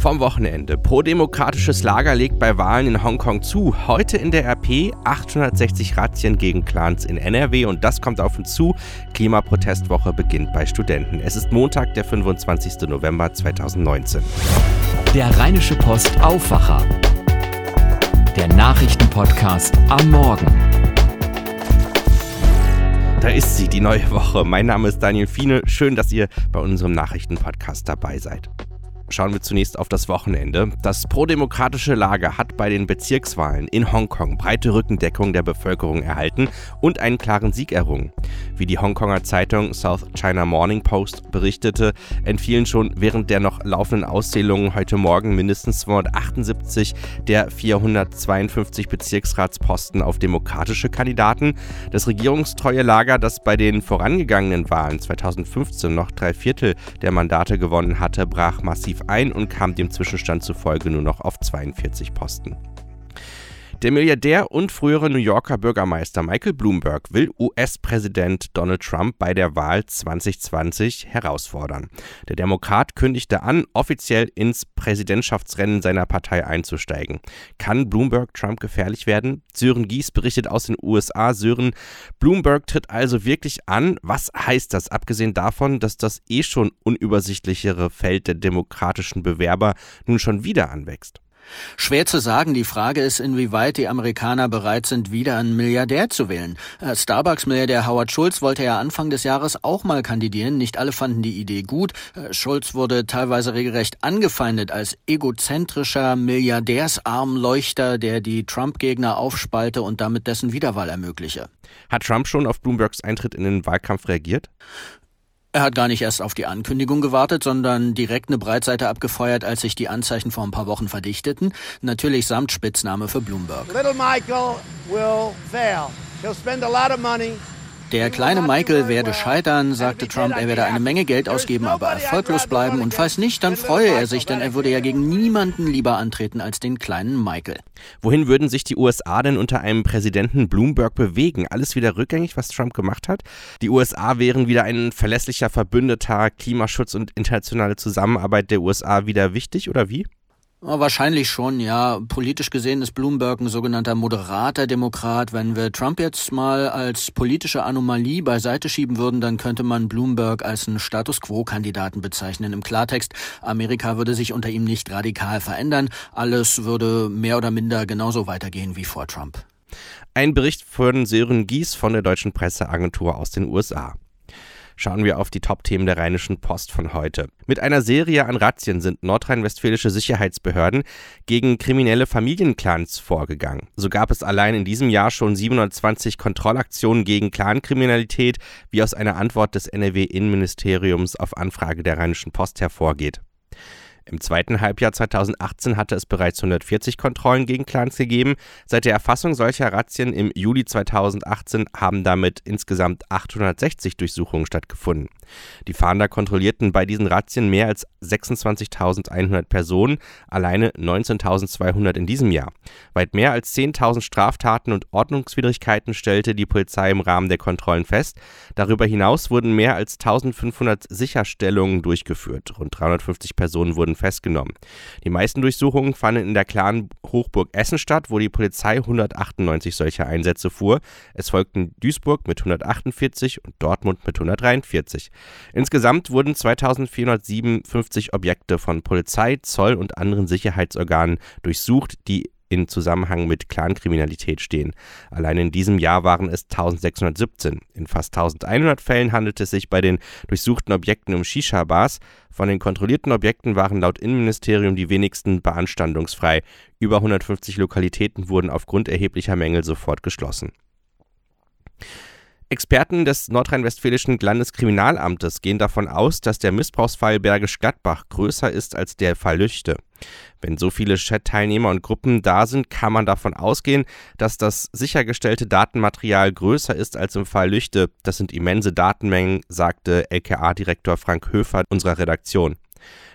vom Wochenende. Pro-demokratisches Lager legt bei Wahlen in Hongkong zu. Heute in der RP 860 Razzien gegen Clans in NRW und das kommt auf uns zu. Klimaprotestwoche beginnt bei Studenten. Es ist Montag, der 25. November 2019. Der Rheinische Post Aufwacher. Der Nachrichtenpodcast am Morgen. Da ist sie, die neue Woche. Mein Name ist Daniel Fiene. Schön, dass ihr bei unserem Nachrichtenpodcast dabei seid. Schauen wir zunächst auf das Wochenende. Das prodemokratische Lager hat bei den Bezirkswahlen in Hongkong breite Rückendeckung der Bevölkerung erhalten und einen klaren Sieg errungen. Wie die Hongkonger Zeitung South China Morning Post berichtete, entfielen schon während der noch laufenden Auszählungen heute Morgen mindestens 278 der 452 Bezirksratsposten auf demokratische Kandidaten. Das regierungstreue Lager, das bei den vorangegangenen Wahlen 2015 noch drei Viertel der Mandate gewonnen hatte, brach massiv ein und kam dem Zwischenstand zufolge nur noch auf 42 Posten. Der Milliardär und frühere New Yorker Bürgermeister Michael Bloomberg will US-Präsident Donald Trump bei der Wahl 2020 herausfordern. Der Demokrat kündigte an, offiziell ins Präsidentschaftsrennen seiner Partei einzusteigen. Kann Bloomberg Trump gefährlich werden? Sören Gies berichtet aus den USA. Sören, Bloomberg tritt also wirklich an. Was heißt das, abgesehen davon, dass das eh schon unübersichtlichere Feld der demokratischen Bewerber nun schon wieder anwächst? Schwer zu sagen. Die Frage ist, inwieweit die Amerikaner bereit sind, wieder einen Milliardär zu wählen. Äh, Starbucks-Milliardär Howard Schulz wollte ja Anfang des Jahres auch mal kandidieren. Nicht alle fanden die Idee gut. Äh, Schulz wurde teilweise regelrecht angefeindet als egozentrischer Milliardärsarmleuchter, der die Trump-Gegner aufspalte und damit dessen Wiederwahl ermögliche. Hat Trump schon auf Bloombergs Eintritt in den Wahlkampf reagiert? Er hat gar nicht erst auf die Ankündigung gewartet, sondern direkt eine Breitseite abgefeuert, als sich die Anzeichen vor ein paar Wochen verdichteten. Natürlich samt Spitzname für Bloomberg. Little Michael will fail. He'll spend a lot of money. Der kleine Michael werde scheitern, sagte Trump. Er werde eine Menge Geld ausgeben, aber erfolglos bleiben. Und falls nicht, dann freue er sich, denn er würde ja gegen niemanden lieber antreten als den kleinen Michael. Wohin würden sich die USA denn unter einem Präsidenten Bloomberg bewegen? Alles wieder rückgängig, was Trump gemacht hat? Die USA wären wieder ein verlässlicher Verbündeter, Klimaschutz und internationale Zusammenarbeit der USA wieder wichtig oder wie? Wahrscheinlich schon, ja. Politisch gesehen ist Bloomberg ein sogenannter moderater Demokrat. Wenn wir Trump jetzt mal als politische Anomalie beiseite schieben würden, dann könnte man Bloomberg als einen Status Quo-Kandidaten bezeichnen. Im Klartext, Amerika würde sich unter ihm nicht radikal verändern. Alles würde mehr oder minder genauso weitergehen wie vor Trump. Ein Bericht von Sören Gies von der Deutschen Presseagentur aus den USA schauen wir auf die Top-Themen der Rheinischen Post von heute. Mit einer Serie an Razzien sind nordrhein-westfälische Sicherheitsbehörden gegen kriminelle Familienclans vorgegangen. So gab es allein in diesem Jahr schon 720 Kontrollaktionen gegen Clankriminalität, wie aus einer Antwort des NRW-Innenministeriums auf Anfrage der Rheinischen Post hervorgeht. Im zweiten Halbjahr 2018 hatte es bereits 140 Kontrollen gegen Clans gegeben. Seit der Erfassung solcher Razzien im Juli 2018 haben damit insgesamt 860 Durchsuchungen stattgefunden. Die Fahnder kontrollierten bei diesen Razzien mehr als 26.100 Personen, alleine 19.200 in diesem Jahr. Weit mehr als 10.000 Straftaten und Ordnungswidrigkeiten stellte die Polizei im Rahmen der Kontrollen fest. Darüber hinaus wurden mehr als 1.500 Sicherstellungen durchgeführt. Rund 350 Personen wurden festgenommen. Die meisten Durchsuchungen fanden in der klaren Hochburg Essen statt, wo die Polizei 198 solcher Einsätze fuhr. Es folgten Duisburg mit 148 und Dortmund mit 143. Insgesamt wurden 2457 Objekte von Polizei, Zoll und anderen Sicherheitsorganen durchsucht, die in Zusammenhang mit Clankriminalität stehen. Allein in diesem Jahr waren es 1617. In fast 1100 Fällen handelt es sich bei den durchsuchten Objekten um Shisha-Bars. Von den kontrollierten Objekten waren laut Innenministerium die wenigsten beanstandungsfrei. Über 150 Lokalitäten wurden aufgrund erheblicher Mängel sofort geschlossen. Experten des nordrhein-westfälischen Landeskriminalamtes gehen davon aus, dass der Missbrauchsfall Bergisch Gladbach größer ist als der Fall Lüchte. Wenn so viele Chat-Teilnehmer und Gruppen da sind, kann man davon ausgehen, dass das sichergestellte Datenmaterial größer ist als im Fall Lüchte. Das sind immense Datenmengen, sagte LKA-Direktor Frank Höfer unserer Redaktion.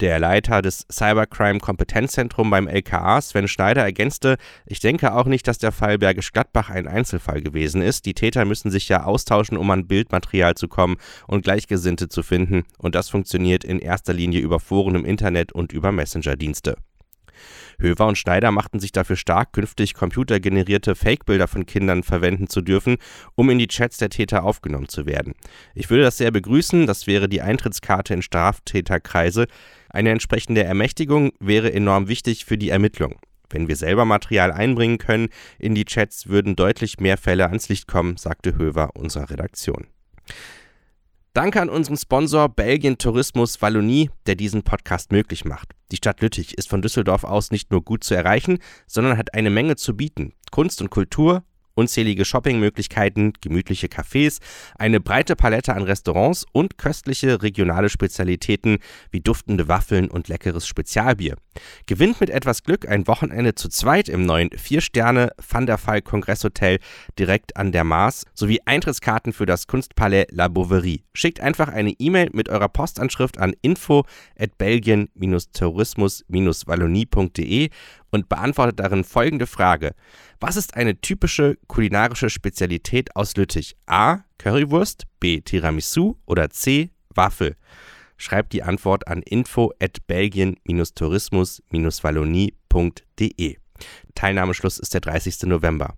Der Leiter des Cybercrime Kompetenzzentrums beim LKA, Sven Schneider, ergänzte, ich denke auch nicht, dass der Fall Bergisch Gladbach ein Einzelfall gewesen ist. Die Täter müssen sich ja austauschen, um an Bildmaterial zu kommen und Gleichgesinnte zu finden. Und das funktioniert in erster Linie über Foren im Internet und über Messenger-Dienste. Höver und Schneider machten sich dafür stark, künftig computergenerierte Fake-Bilder von Kindern verwenden zu dürfen, um in die Chats der Täter aufgenommen zu werden. Ich würde das sehr begrüßen, das wäre die Eintrittskarte in Straftäterkreise. Eine entsprechende Ermächtigung wäre enorm wichtig für die Ermittlung. Wenn wir selber Material einbringen können in die Chats, würden deutlich mehr Fälle ans Licht kommen, sagte Höver unserer Redaktion. Danke an unseren Sponsor Belgien Tourismus Wallonie, der diesen Podcast möglich macht. Die Stadt Lüttich ist von Düsseldorf aus nicht nur gut zu erreichen, sondern hat eine Menge zu bieten. Kunst und Kultur, unzählige Shoppingmöglichkeiten, gemütliche Cafés, eine breite Palette an Restaurants und köstliche regionale Spezialitäten wie duftende Waffeln und leckeres Spezialbier. Gewinnt mit etwas Glück ein Wochenende zu zweit im neuen 4-Sterne Van der Fall Kongresshotel direkt an der Mars sowie Eintrittskarten für das Kunstpalais La Bouverie. Schickt einfach eine E-Mail mit eurer Postanschrift an info at belgien-tourismus-wallonie.de und beantwortet darin folgende Frage. Was ist eine typische kulinarische Spezialität aus Lüttich? A. Currywurst, B. Tiramisu oder C. Waffel? Schreibt die Antwort an info at belgien-tourismus-wallonie.de. Teilnahmeschluss ist der 30. November.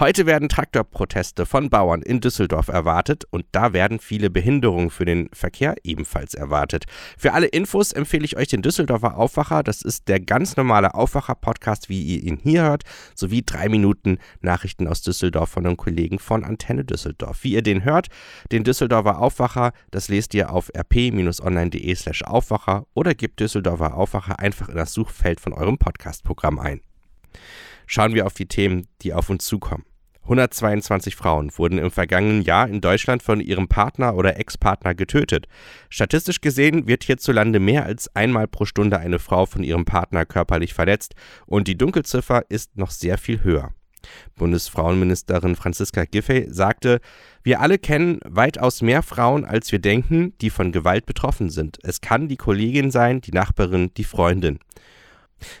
Heute werden Traktorproteste von Bauern in Düsseldorf erwartet und da werden viele Behinderungen für den Verkehr ebenfalls erwartet. Für alle Infos empfehle ich euch den Düsseldorfer Aufwacher. Das ist der ganz normale Aufwacher-Podcast, wie ihr ihn hier hört, sowie drei Minuten Nachrichten aus Düsseldorf von einem Kollegen von Antenne Düsseldorf. Wie ihr den hört, den Düsseldorfer Aufwacher, das lest ihr auf rp-online.de slash Aufwacher oder gebt Düsseldorfer Aufwacher einfach in das Suchfeld von eurem Podcast-Programm ein. Schauen wir auf die Themen, die auf uns zukommen. 122 Frauen wurden im vergangenen Jahr in Deutschland von ihrem Partner oder Ex-Partner getötet. Statistisch gesehen wird hierzulande mehr als einmal pro Stunde eine Frau von ihrem Partner körperlich verletzt und die Dunkelziffer ist noch sehr viel höher. Bundesfrauenministerin Franziska Giffey sagte, wir alle kennen weitaus mehr Frauen, als wir denken, die von Gewalt betroffen sind. Es kann die Kollegin sein, die Nachbarin, die Freundin.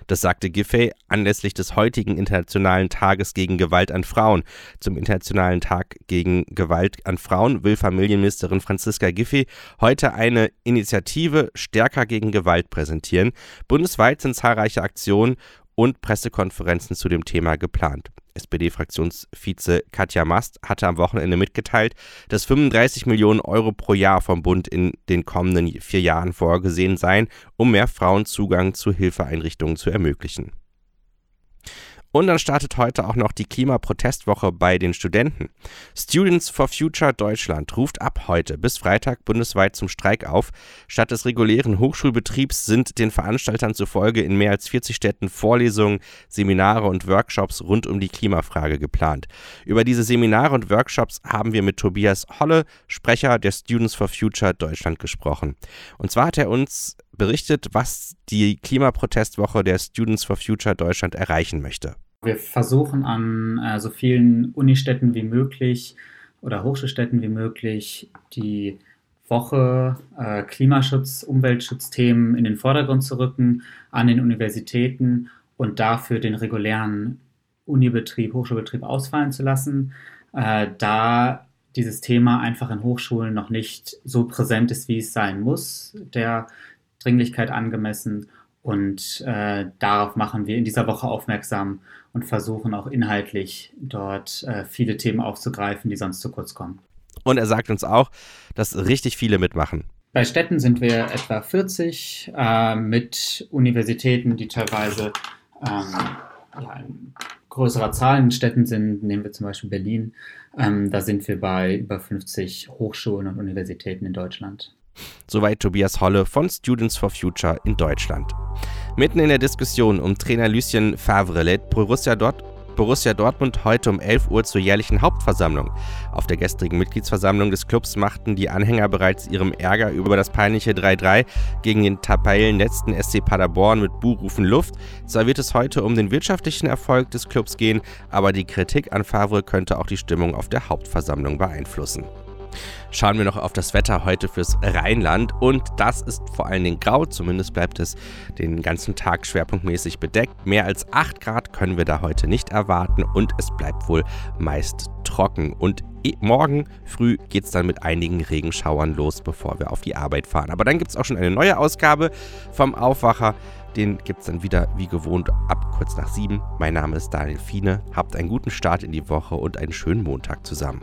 Das sagte Giffey anlässlich des heutigen Internationalen Tages gegen Gewalt an Frauen. Zum Internationalen Tag gegen Gewalt an Frauen will Familienministerin Franziska Giffey heute eine Initiative Stärker gegen Gewalt präsentieren. Bundesweit sind zahlreiche Aktionen und Pressekonferenzen zu dem Thema geplant. SPD-Fraktionsvize Katja Mast hatte am Wochenende mitgeteilt, dass 35 Millionen Euro pro Jahr vom Bund in den kommenden vier Jahren vorgesehen seien, um mehr Frauen Zugang zu Hilfeeinrichtungen zu ermöglichen. Und dann startet heute auch noch die Klimaprotestwoche bei den Studenten. Students for Future Deutschland ruft ab heute bis Freitag bundesweit zum Streik auf. Statt des regulären Hochschulbetriebs sind den Veranstaltern zufolge in mehr als 40 Städten Vorlesungen, Seminare und Workshops rund um die Klimafrage geplant. Über diese Seminare und Workshops haben wir mit Tobias Holle, Sprecher der Students for Future Deutschland, gesprochen. Und zwar hat er uns berichtet, was die Klimaprotestwoche der Students for Future Deutschland erreichen möchte. Wir versuchen an äh, so vielen Unistädten wie möglich oder Hochschulstädten wie möglich die Woche äh, Klimaschutz, Umweltschutzthemen in den Vordergrund zu rücken an den Universitäten und dafür den regulären Unibetrieb, Hochschulbetrieb ausfallen zu lassen, äh, da dieses Thema einfach in Hochschulen noch nicht so präsent ist, wie es sein muss. Der Dringlichkeit angemessen. Und äh, darauf machen wir in dieser Woche aufmerksam und versuchen auch inhaltlich dort äh, viele Themen aufzugreifen, die sonst zu kurz kommen. Und er sagt uns auch, dass richtig viele mitmachen. Bei Städten sind wir etwa 40 äh, mit Universitäten, die teilweise ähm, ja, in größerer Zahl in Städten sind. Nehmen wir zum Beispiel Berlin. Ähm, da sind wir bei über 50 Hochschulen und Universitäten in Deutschland. Soweit Tobias Holle von Students for Future in Deutschland. Mitten in der Diskussion um Trainer Lucien Favre lädt Borussia, Dort Borussia Dortmund heute um 11 Uhr zur jährlichen Hauptversammlung. Auf der gestrigen Mitgliedsversammlung des Clubs machten die Anhänger bereits ihrem Ärger über das peinliche 3-3 gegen den Tabellenletzten SC Paderborn mit Buhrufen Luft. Zwar wird es heute um den wirtschaftlichen Erfolg des Clubs gehen, aber die Kritik an Favre könnte auch die Stimmung auf der Hauptversammlung beeinflussen. Schauen wir noch auf das Wetter heute fürs Rheinland und das ist vor allen Dingen grau, zumindest bleibt es den ganzen Tag schwerpunktmäßig bedeckt. Mehr als 8 Grad können wir da heute nicht erwarten und es bleibt wohl meist trocken. Und morgen früh geht es dann mit einigen Regenschauern los, bevor wir auf die Arbeit fahren. Aber dann gibt es auch schon eine neue Ausgabe vom Aufwacher. Den gibt es dann wieder wie gewohnt ab kurz nach sieben. Mein Name ist Daniel Fiene. Habt einen guten Start in die Woche und einen schönen Montag zusammen.